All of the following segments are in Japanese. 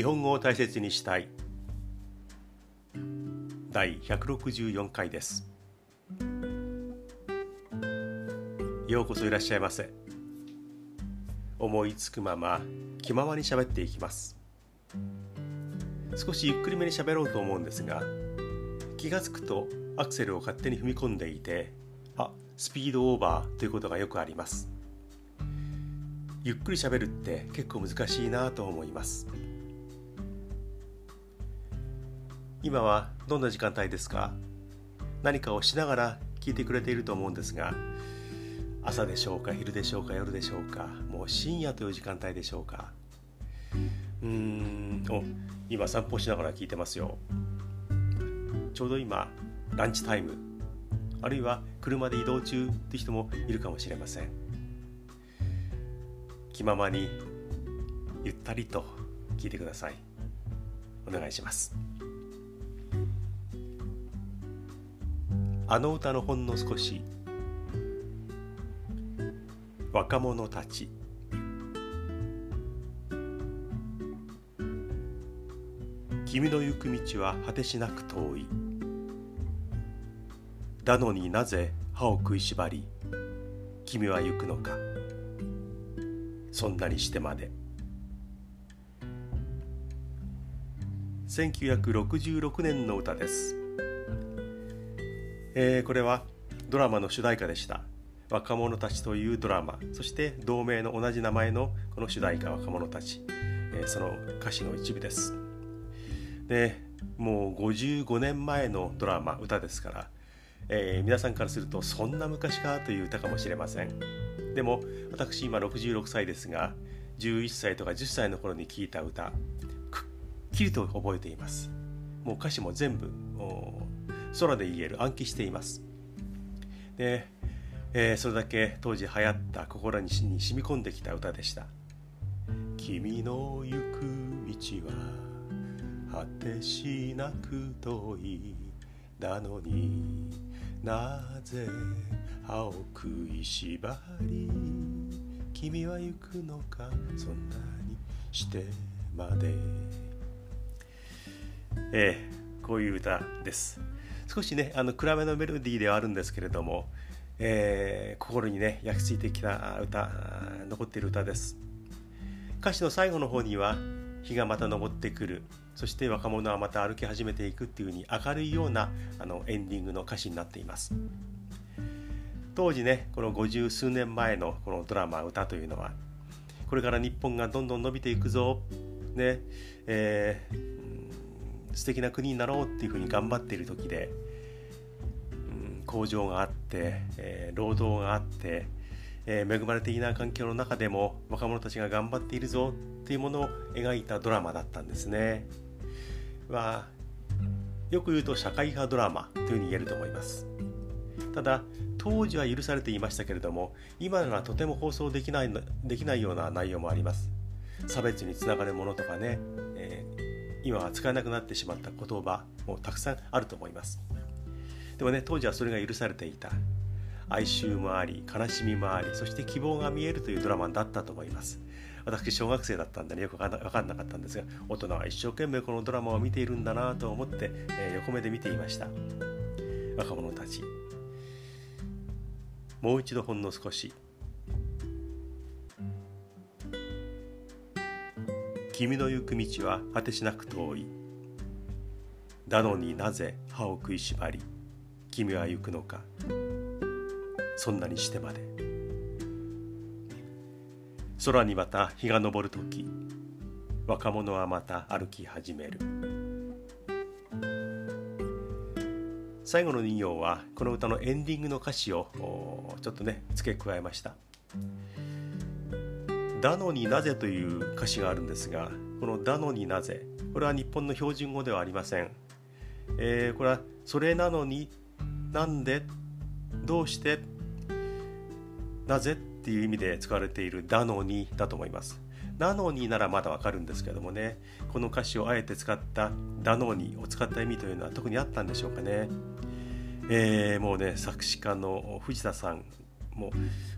日本語を大切にしたい。第164回です。ようこそいらっしゃいませ。思いつくまま気ままに喋っていきます。少しゆっくりめに喋ろうと思うんですが気がつくとアクセルを勝手に踏み込んでいてあスピードオーバーということがよくあります。ゆっくり喋るって結構難しいなと思います。今はどんな時間帯ですか？何かをしながら聞いてくれていると思うんですが朝でしょうか昼でしょうか夜でしょうかもう深夜という時間帯でしょうか？うーんお今散歩しながら聞いてますよ。ちょうど今ランチタイム。あるいは車で移動中って人もいるかもしれません。気ままにゆったりと聞いてください。お願いします。あの歌のほんの少し。若者たち。君の行く道は果てしなく遠い。だのになぜ歯を食いしばり君は行くのか。そんなにしてまで。1966年の歌です、えー、これはドラマの主題歌でした。若者たちというドラマ。そして同名の同じ名前のこの主題歌若者たち、えー、その歌詞の一部です。でもう55年前のドラマ歌ですから。えー、皆さんからするとそんな昔かという歌かもしれません。でも私今66歳ですが11歳とか10歳の頃に聴いた歌くっきりと覚えています。もう歌詞も全部空で言える暗記しています。で、えー、それだけ当時流行った心に染み込んできた歌でした「君の行く道は果てしなく遠い。だのになぜ歯を食いしばり君は行くのかそんなにしてまで。えー、こういう歌です。少しねあの暗めのメロディーではあるんですけれども、えー、心にね焼き付いてきた歌残っている歌です。歌詞の最後の方には日がまた昇ってくる。そして若者はまた歩き始めていくっていうふうに明るいようなあのエンディングの歌詞になっています。当時ねこの五十数年前のこのドラマ歌というのはこれから日本がどんどん伸びていくぞ。ね。えー、素敵な国になろうっていうふうに頑張っている時で、うん、工場があって、えー、労働があってえー、恵まれていない環境の中でも若者たちが頑張っているぞっていうものを描いたドラマだったんですね。はよく言うと社会派ドラマというふうに言えると思います。ただ当時は許されていましたけれども今ならとても放送できないできないような内容もあります。差別につながるものとかね、え、今は使えなくなってしまった言葉もたくさんあると思います。でもね当時はそれが許されていた。哀愁もあり悲しみもありそして希望が見えるというドラマだったと思います。私小学生だったんでねよく分かんなかったんですが大人は一生懸命このドラマを見ているんだなと思って、えー、横目で見ていました。若者たち。もう一度ほんの少し。君の行く道は果てしなく遠い。だのになぜ歯を食いしばり君は行くのか。そんなにしてまで。空にまた日が昇る時若者はまた歩き始める。最後の人形はこの歌のエンディングの歌詞をちょっとね付け加えました「だのになぜ」という歌詞があるんですがこの「だのになぜ」これは日本の標準語ではありません、えー、これは「それなのになんでどうしてなぜ？っていう意味で使われているだのにだと思います。なのにならまだわかるんですけどもねこの歌詞をあえて使った「だのに」を使った意味というのは特にあったんでしょうかね。えー、もうね作詞家の藤田さんもう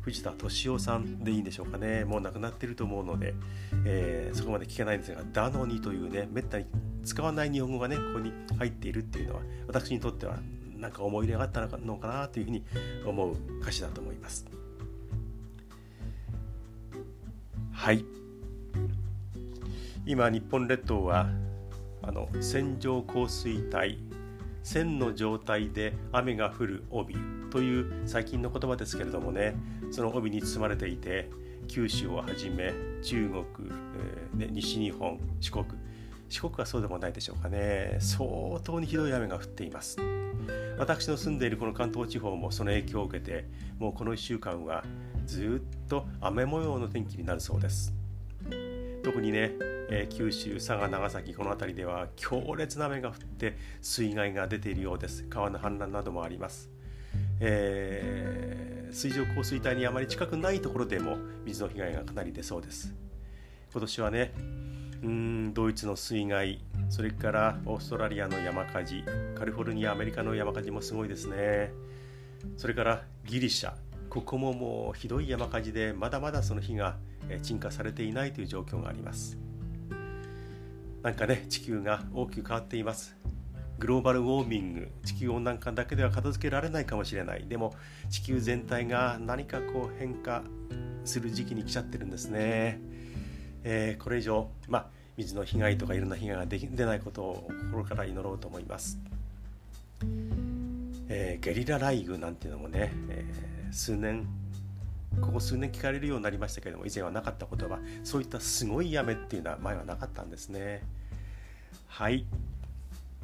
藤田敏夫さんでいいんでしょうかね。もう亡くなっていると思うので、えー、そこまで聞けないんですが「だのに」というねめったに使わない日本語がねここに入っているっていうのは私にとってはなんか思い入れがあったのかなというふうに思う歌詞だと思います。はい。今日本列島はあの線状降水帯線の状態で雨が降る帯。という最近の言葉ですけれどもねその帯に包まれていて九州をはじめ中国、えー、西日本四国四国はそうでもないでしょうかね。相当にひどい雨が降っています。私の住んでいるこの関東地方もその影響を受けてもうこの1週間はずっと雨模様の天気になるそうです。特にね、えー、九州佐賀長崎この辺りでは強烈な雨が降って水害が出ているようです。川の氾濫などもあります、えー、水上降水帯にあまり近くないところでも水の被害がかなり出そうです。今年はねうんドイツの水害それからオーストラリアの山火事カリフォルニアアメリカの山火事もすごいですね。それからギリシャここももうひどい山火事でまだまだその火が鎮火されていないという状況があります。なんかね地球が大きく変わっています。グローバルウォーミング地球温暖化だけでは片付けられないかもしれない。でも地球全体が何かこう変化する時期に来ちゃってるんですね、えー、これ以上まあ水の被害とかいろんな被害が出ないことを心から祈ろうと思います、えー、ゲリラ雷雨なんていうのもね、えー、数年ここ数年聞かれるようになりましたけれども以前はなかった言葉。そういったすごい雨っていうのは前はなかったんですね。はい、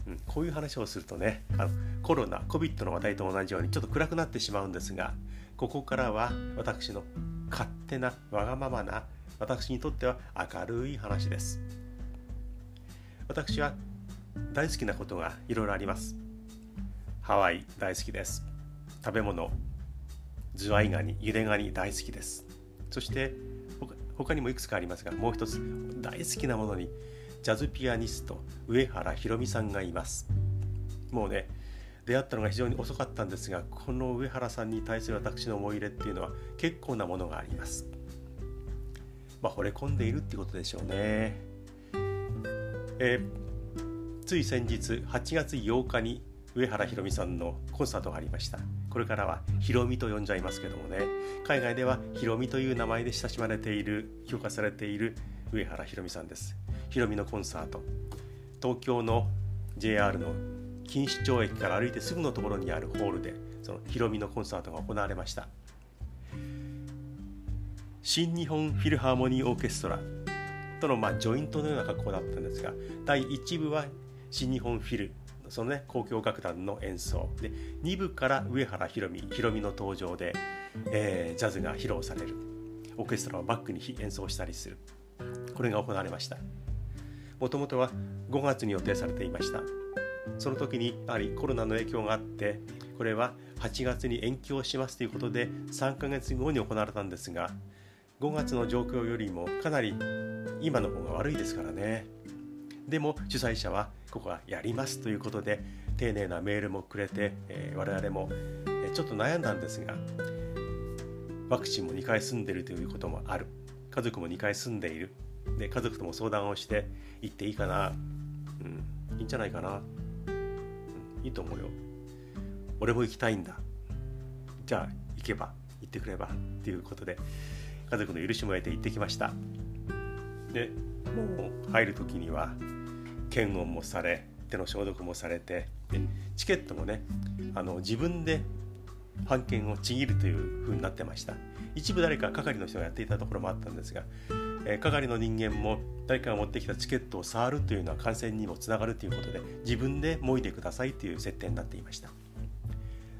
うん、こういう話をするとねあのコロナ COVID の話題と同じようにちょっと暗くなってしまうんですがここからは私の勝手なわがままな私にとっては明るい話です。私は大好きなことがいろいろあります。ハワイ大好きです。食べ物ズワイガニゆでガニ大好きです。そして他にもいくつかありますがもう一つ大好きなものにジャズピアニスト上原ひろみさんがいます。もうね出会ったのが非常に遅かったんですがこの上原さんに対する私の思い入れっていうのは結構なものがあります。まあ惚れ込んでいるってことでしょうね。え、つい先日8月8日に上原ひろみさんのコンサートがありました。これからはひろみと呼んじゃいますけどもね。海外ではひろみという名前で親しまれている評価されている上原ひろみさんです。ひろみのコンサート。東京の JR の錦糸町駅から歩いてすぐのところにあるホールでそのひろみのコンサートが行われました。新日本フィルハーモニーオーケストラとのまあジョイントのような格好だったんですが第1部は新日本フィルそのね交響楽団の演奏。で2部から上原ひろみひろみの登場で、えー、ジャズが披露される。オーケストラをバックに演奏したりする。これが行われました。もともとは5月に予定されていました。その時にやはりコロナの影響があってこれは8月に延期をしますということで3ヶ月後に行われたんですが5月の状況よりもかなり今の方が悪いですからね。でも主催者はここはやりますということで丁寧なメールもくれて、え、我々もちょっと悩んだんですがワクチンも2回済んでるということもある。家族も2回住んでいる。で家族とも相談をして行っていいかな、うん、いいんじゃないかな、うん、いいと思うよ。俺も行きたいんだ。じゃあ行けば行ってくればっていうことで家族の許しも得て行ってきました。でもう入る時には検温もされ手の消毒もされてチケットもねあの自分で半券をちぎるという風になってました。一部誰か係の人がやっていたところもあったんですが、えー、係の人間も誰かが持ってきたチケットを触るというのは感染にもつながるということで自分でもいでくださいという設定になっていました。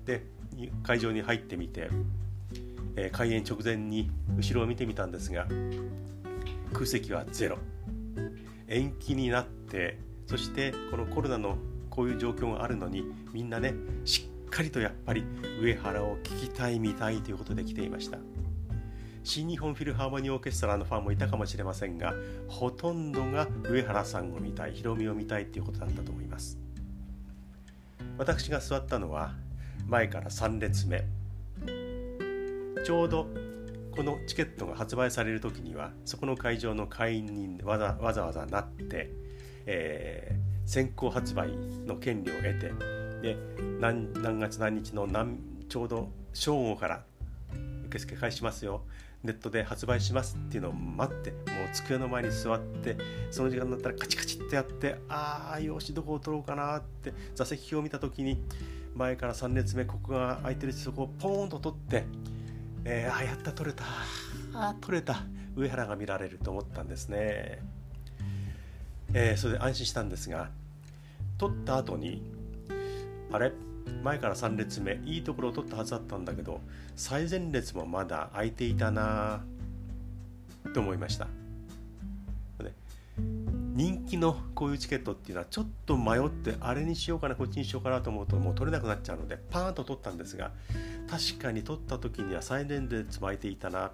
で会場に入ってみて、え、開演直前に後ろを見てみたんですが空席はゼロ。延期になってそしてこのコロナのこういう状況があるのにみんなねしっかりとやっぱり上原を聴きたい見たいということで来ていました。新日本フィルハーモニーオーケストラのファンもいたかもしれませんがほとんどが上原さんを見たいヒロミを見たいということだったと思います。私が座ったのは前から3列目。ちょうどこのチケットが発売される時にはそこの会場の会員にわざわざわざなって、えー、先行発売の権利を得てで何何月何日の何ちょうど正午から受付開始しますよ。ネットで発売しますっていうのを待ってもう机の前に座ってその時間になったらカチカチってやってああ用紙どこを取ろうかなって座席表を見た時に前から3列目ここが空いてるしそこをポーンと取って、えー、あやった取れたあ取れた上原が見られると思ったんですね、えー、それで安心したんですが取った後にあれ？前から3列目いいところを取ったはずだったんだけど最前列もまだ空いていたなと思いました。人気のこういうチケットっていうのはちょっと迷ってあれにしようかなこっちにしようかなと思うともう取れなくなっちゃうのでパーンと取ったんですが確かに取った時には最前列も空いていたな。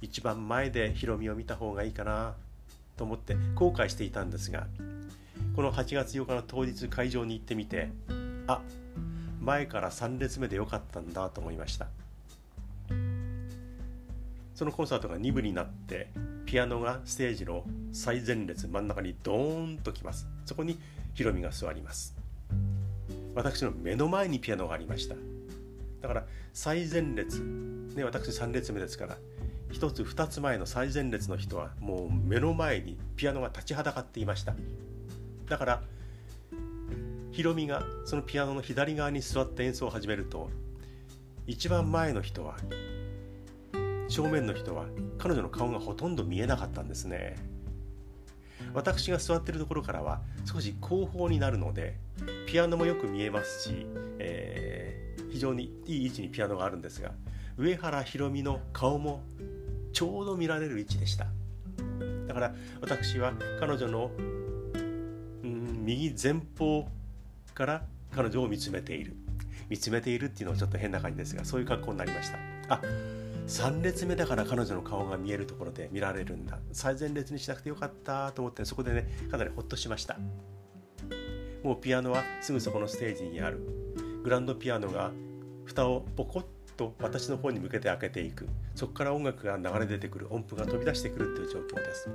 一番前でヒロミを見た方がいいかなと思って後悔していたんですがこの8月8日の当日会場に行ってみてあ前から3列目でよかったんだと思いました。そのコンサートが2部になってピアノがステージの最前列真ん中にドーンときます。そこにヒロミが座ります。私の目の前にピアノがありました。だから最前列、ね、私3列目ですから1つ2つ前の最前列の人はもう目の前にピアノが立ちはだかっていました。だからヒロミがそのピアノの左側に座って演奏を始めると一番前の人は正面の人は彼女の顔がほとんど見えなかったんですね。私が座ってるところからは少し後方になるのでピアノもよく見えますし、えー、非常にいい位置にピアノがあるんですが上原ひろみの顔もちょうど見られる位置でした。だから私は彼女の、うん、右前方から彼女を見つめている。見つめているっていうのはちょっと変な感じですがそういう格好になりました。あ3列目だから彼女の顔が見えるところで見られるんだ。最前列にしなくてよかったと思ってそこでねかなりほっとしました。もうピアノはすぐそこのステージにある。グランドピアノが蓋をポコッと私の方に向けて開けていく。そこから音楽が流れ出てくる音符が飛び出してくるという状況です。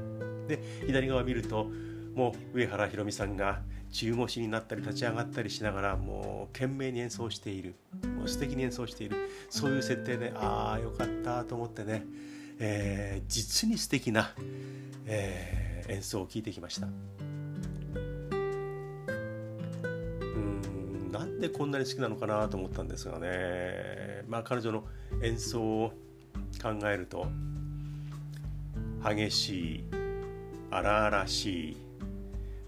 で左側見るともう上原ひろみさんが中腰になったり立ち上がったりしながらもう懸命に演奏している。もう素敵に演奏している。そういう設定でああよかったと思ってね、えー、実に素敵な、えー、演奏を聴いてきました。うんなんでこんなに好きなのかなと思ったんですがね。まあ彼女の演奏を考えると激しい荒々しい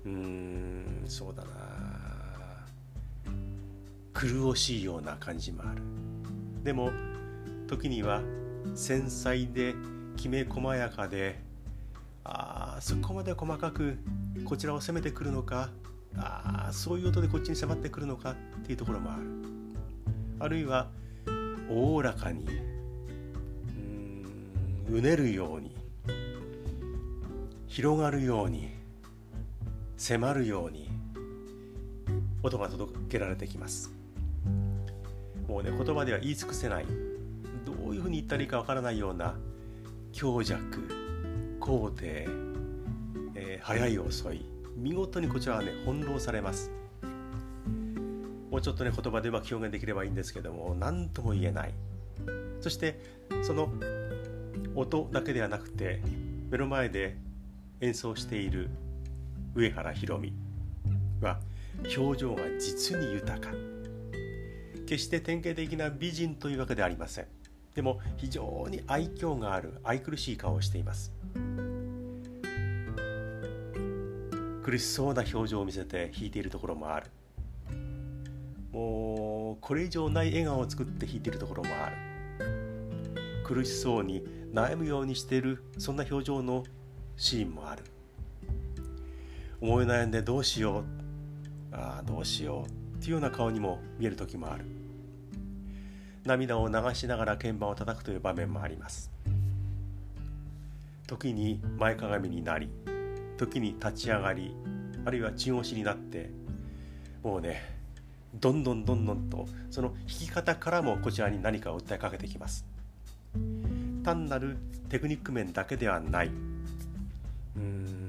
うんそうだな。苦しいような感じもある。でも時には繊細できめ細やかであそこまで細かくこちらを攻めてくるのかあそういう音でこっちに迫ってくるのかっていうところもある。あるいはおおらかにう,んうねるように広がるように迫るように音が届けられてきます。もうね言葉では言い尽くせない。どういうふうに言ったらいいかわからないような強弱高低、えー、速い遅い見事にこちらはね翻弄されます。もうちょっとね言葉でうまく表現できればいいんですけども何とも言えない。そしてその音だけではなくて目の前で演奏している上原ひろみは表情が実に豊か。決して典型的な美人というわけではありません。でも非常に愛嬌がある愛くるしい顔をしています。苦しそうな表情を見せて弾いているところもある。もうこれ以上ない笑顔を作って弾いているところもある。苦しそうに悩むようにしているそんな表情のシーンもある。思い悩んでどうしよう。ああどうしようっていうような顔にも見える時もある。涙を流しながら鍵盤を叩くという場面もあります。時に前かがみになり時に立ち上がりあるいは中押しになってもうねどんどんどんどんとその弾き方からもこちらに何かを訴えかけてきます。単なるテクニック面だけではない。うん。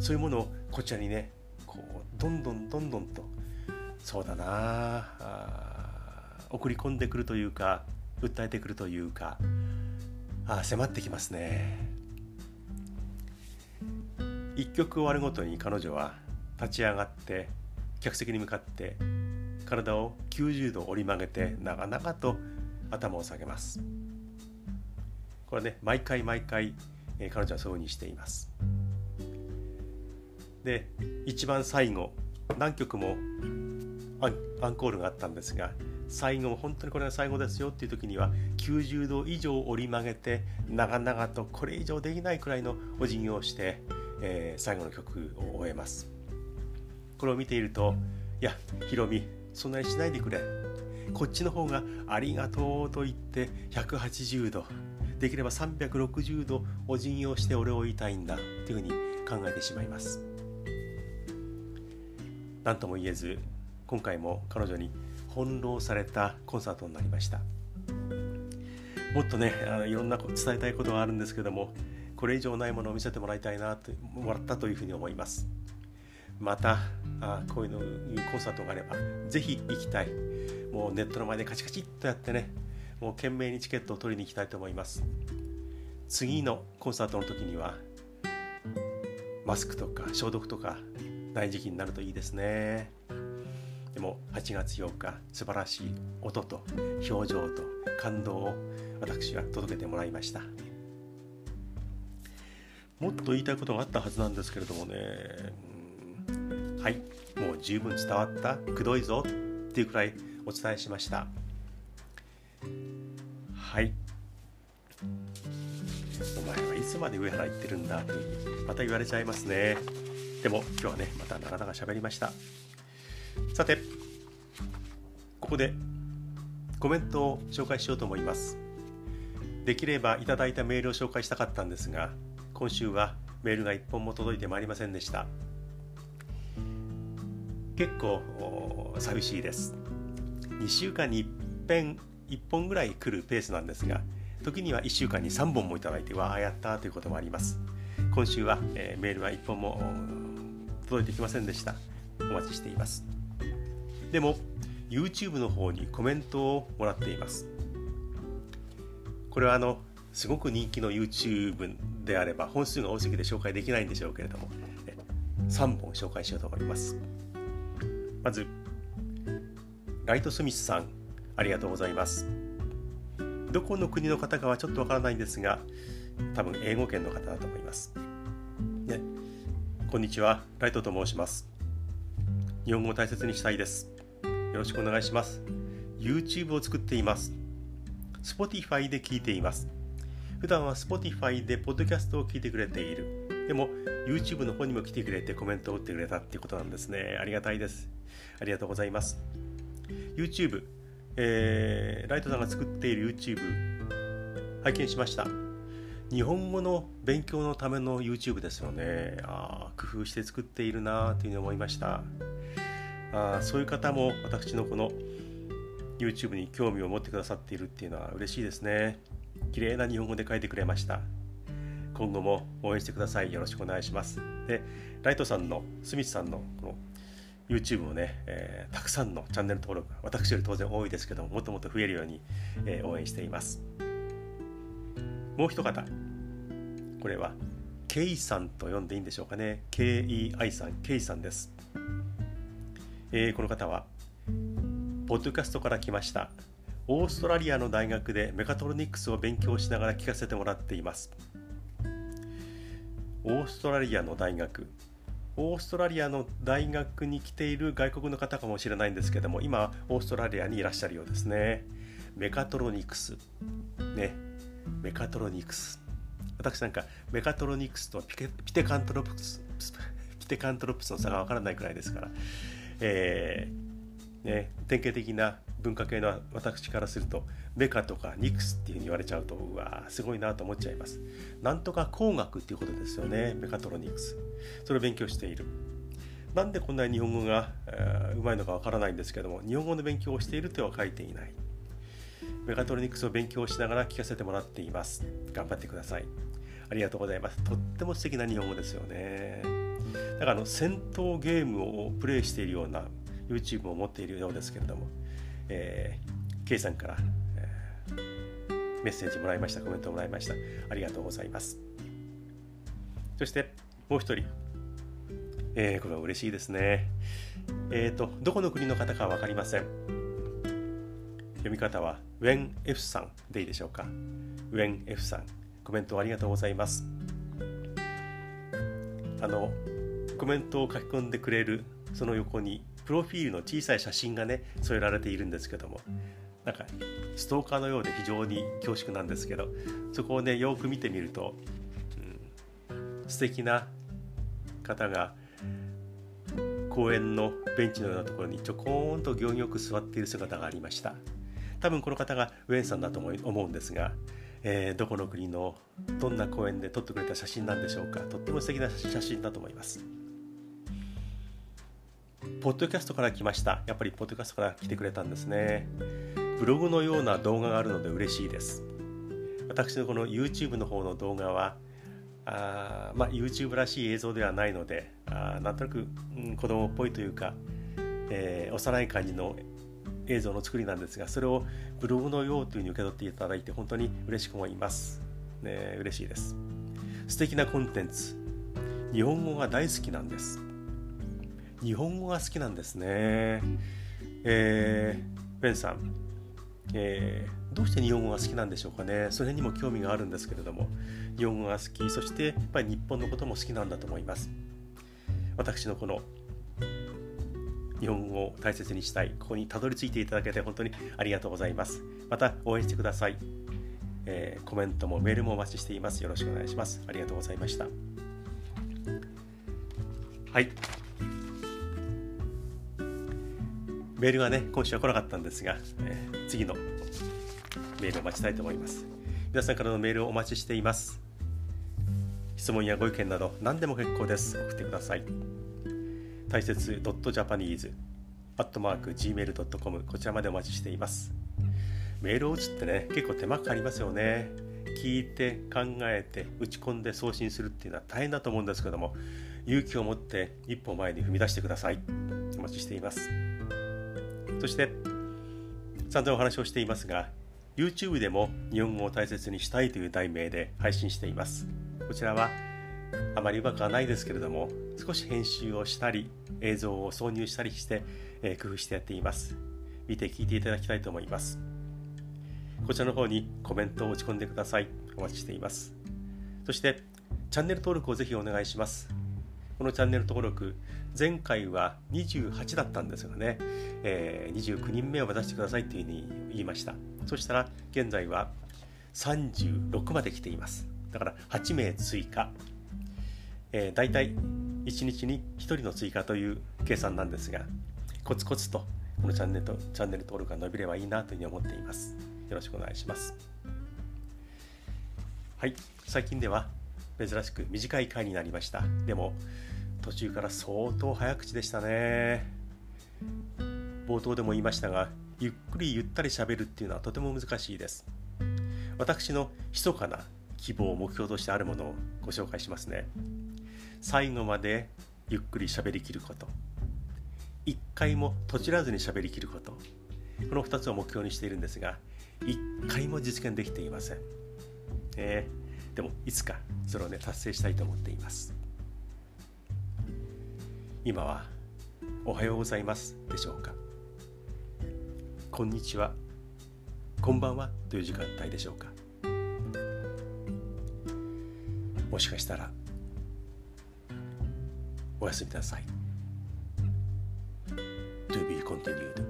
そういうものをこちらにねこうどんどんどんどんとそうだなあ送り込んでくるというか訴えてくるというかあ迫ってきますね。一曲終わるごとに彼女は立ち上がって客席に向かって体を90度折り曲げて長々と頭を下げます。これね毎回毎回、彼女はそうにしています。で一番最後何曲もアンコールがあったんですが最後本当にこれが最後ですよっていう時には90度以上折り曲げて長々とこれ以上できないくらいのお辞儀をして、えー、最後の曲を終えます。これを見ているといやヒロミそんなにしないでくれ。こっちの方がありがとうと言って180度できれば360度お辞儀をして俺を言いたいんだというふうに考えてしまいます。何とも言えず今回も彼女に翻弄されたコンサートになりました。もっとねあのいろんな伝えたいことがあるんですけどもこれ以上ないものを見せてもらいたいなともらったというふうに思います。またあこういうのいうコンサートがあればぜひ行きたい。もうネットの前でカチカチっとやってねもう懸命にチケットを取りに行きたいと思います。次のコンサートの時にはマスクとか消毒とかない時期になるといいですね。でも8月8日素晴らしい音と表情と感動を私は届けてもらいました。もっと言いたいことがあったはずなんですけれどもね。はい。もう十分伝わったくどいぞっていうくらいお伝えしました。はい。お前はいつまで上原行ってるんだというまた言われちゃいますね。でも今日はねまた長々喋りました。さてここでコメントを紹介しようと思います。できればいただいたメールを紹介したかったんですが今週はメールが1本も届いてまいりませんでした。結構寂しいです。2週間に1遍1本ぐらい来るペースなんですが時には1週間に3本もいただいてわあやったということもあります。今週は、えー、メールは1本も届いてきませんでした。お待ちしています。でも YouTube の方にコメントをもらっています。これはあのすごく人気の YouTube であれば本数が多すぎて紹介できないんでしょうけれども3本紹介しようと思います。まずライトスミスさんありがとうございます。どこの国の方かはちょっとわからないんですが多分英語圏の方だと思います。こんにちはライトと申します。日本語を大切にしたいです。よろしくお願いします。YouTube を作っています。Spotify で聞いています。普段は Spotify でポッドキャストを聞いてくれている。でも YouTube の方にも来てくれてコメントを打ってくれたっていうことなんですね。ありがたいです。ありがとうございます。YouTube、えー、ライトさんが作っている YouTube 拝見しました。日本語の勉強のための YouTube ですよね。あ工夫して作っているなというふうに思いました。あそういう方も私のこの YouTube に興味を持ってくださっているっていうのは嬉しいですね。綺麗な日本語で書いてくれました。今後も応援してください。よろしくお願いします。でライトさんのスミスさんのこの YouTube をね、えー、たくさんのチャンネル登録私より当然多いですけどももっともっと増えるように、えー、応援しています。もう一方。これは K さんと呼んでいいんでしょうかね。KEI さん K さんです。えー、この方はポッドキャストから来ましたオーストラリアの大学でメカトロニクスを勉強しながら聞かせてもらっています。オーストラリアの大学オーストラリアの大学に来ている外国の方かもしれないんですけども今オーストラリアにいらっしゃるようですね。メカトロニクス。ね。メカトロニクス。私なんかメカトロニクスとピピテカントロプスピテカントロプスの差がわからないくらいですから。えーね、典型的な文化系の私からするとメカとかニクスっていうふうに言われちゃうとうわすごいなと思っちゃいます。なんとか工学っていうことですよねメカトロニクス。それを勉強している。なんでこんなに日本語が、えー、うまいのかわからないんですけども日本語の勉強をしているとは書いていない。メガトロニクスを勉強しながら聞かせてもらっています。頑張ってください。ありがとうございます。とっても素敵な日本語ですよね。だからあの戦闘ゲームをプレイしているような YouTube を持っているようですけれども、えー、K さんから、えー、メッセージもらいました。コメントもらいました。ありがとうございます。そしてもう一人、えー、これは嬉しいですね。えっ、ー、とどこの国の方か分かりません。読み方は WhenF さんでいいでしょうか？WhenF さんコメントありがとうございます。あのコメントを書き込んでくれるその横にプロフィールの小さい写真がね添えられているんですけどもなんかストーカーのようで非常に恐縮なんですけどそこをねよく見てみると、うん、素敵な方が公園のベンチのようなところにちょこんと行儀よく座っている姿がありました。多分この方がウェンさんだと思うんですが、えー、どこの国のどんな公園で撮ってくれた写真なんでしょうかとっても素敵な写真だと思いますポッドキャストから来ました。やっぱりポッドキャストから来てくれたんですね。ブログのような動画があるので嬉しいです。私のこの YouTube の方の動画は、あまあ、YouTube らしい映像ではないので、あなんとなく、うん、子供っぽいというか、えー、幼い感じの映像の作りなんですが、それをブログのようというふうに受け取っていただいて本当に嬉しく思います。ね、嬉しいです。素敵なコンテンツ。日本語が大好きなんです。日本語が好きなんですね。えー、ベンさん、えー、どうして日本語が好きなんでしょうかね。それにも興味があるんですけれども、日本語が好き、そしてやっぱり日本のことも好きなんだと思います。私のこの日本語を大切にしたい、ここにたどり着いていただけて本当にありがとうございます。また応援してください。えー、コメントもメールもお待ちしています。よろしくお願いします。ありがとうございました。はい。メールがね、今週は来なかったんですが、えー、次のメールを待ちたいと思います。皆さんからのメールをお待ちしています。質問やご意見など何でも結構です。送ってください。大切 .japanese.gmail.com こちらまでお待ちしています。メールを打つってね、結構手間かかりますよね。聞いて考えて打ち込んで送信するっていうのは大変だと思うんですけども勇気を持って一歩前に踏み出してくださいお待ちしていますそして散々お話をしていますが YouTube でも日本語を大切にしたいという題名で配信していますこちらはあまりうまくはないですけれども少し編集をしたり映像を挿入したりして、えー、工夫してやっています。見て聞いていただきたいと思います。こちらの方にコメントを打ち込んでください。お待ちしています。そしてチャンネル登録をぜひお願いします。このチャンネル登録前回は28だったんですがね、えー、29人目を目指してくださいというふうに言いました。そしたら現在は36まで来ています。だから8名追加、えー、大体1日に1人の追加という計算なんですがコツコツとこのチャンネルとチャンネル登録が伸びればいいなというふうに思っています。よろしくお願いします。はい。最近では珍しく短い回になりました。でも途中から相当早口でしたね。冒頭でも言いましたがゆっくりゆったりしゃべるっていうのはとても難しいです。私の密かな希望を目標としてあるものをご紹介しますね。最後までゆっくりしゃべりきること。一回も閉じらずにしゃべりきること。この2つを目標にしているんですが一回も実現できていません、えー、でもいつかそれをね達成したいと思っています。今はおはようございますでしょうか。こんにちは。こんばんは。という時間帯でしょうか。もしかしたらおやすみなさい。To be continued.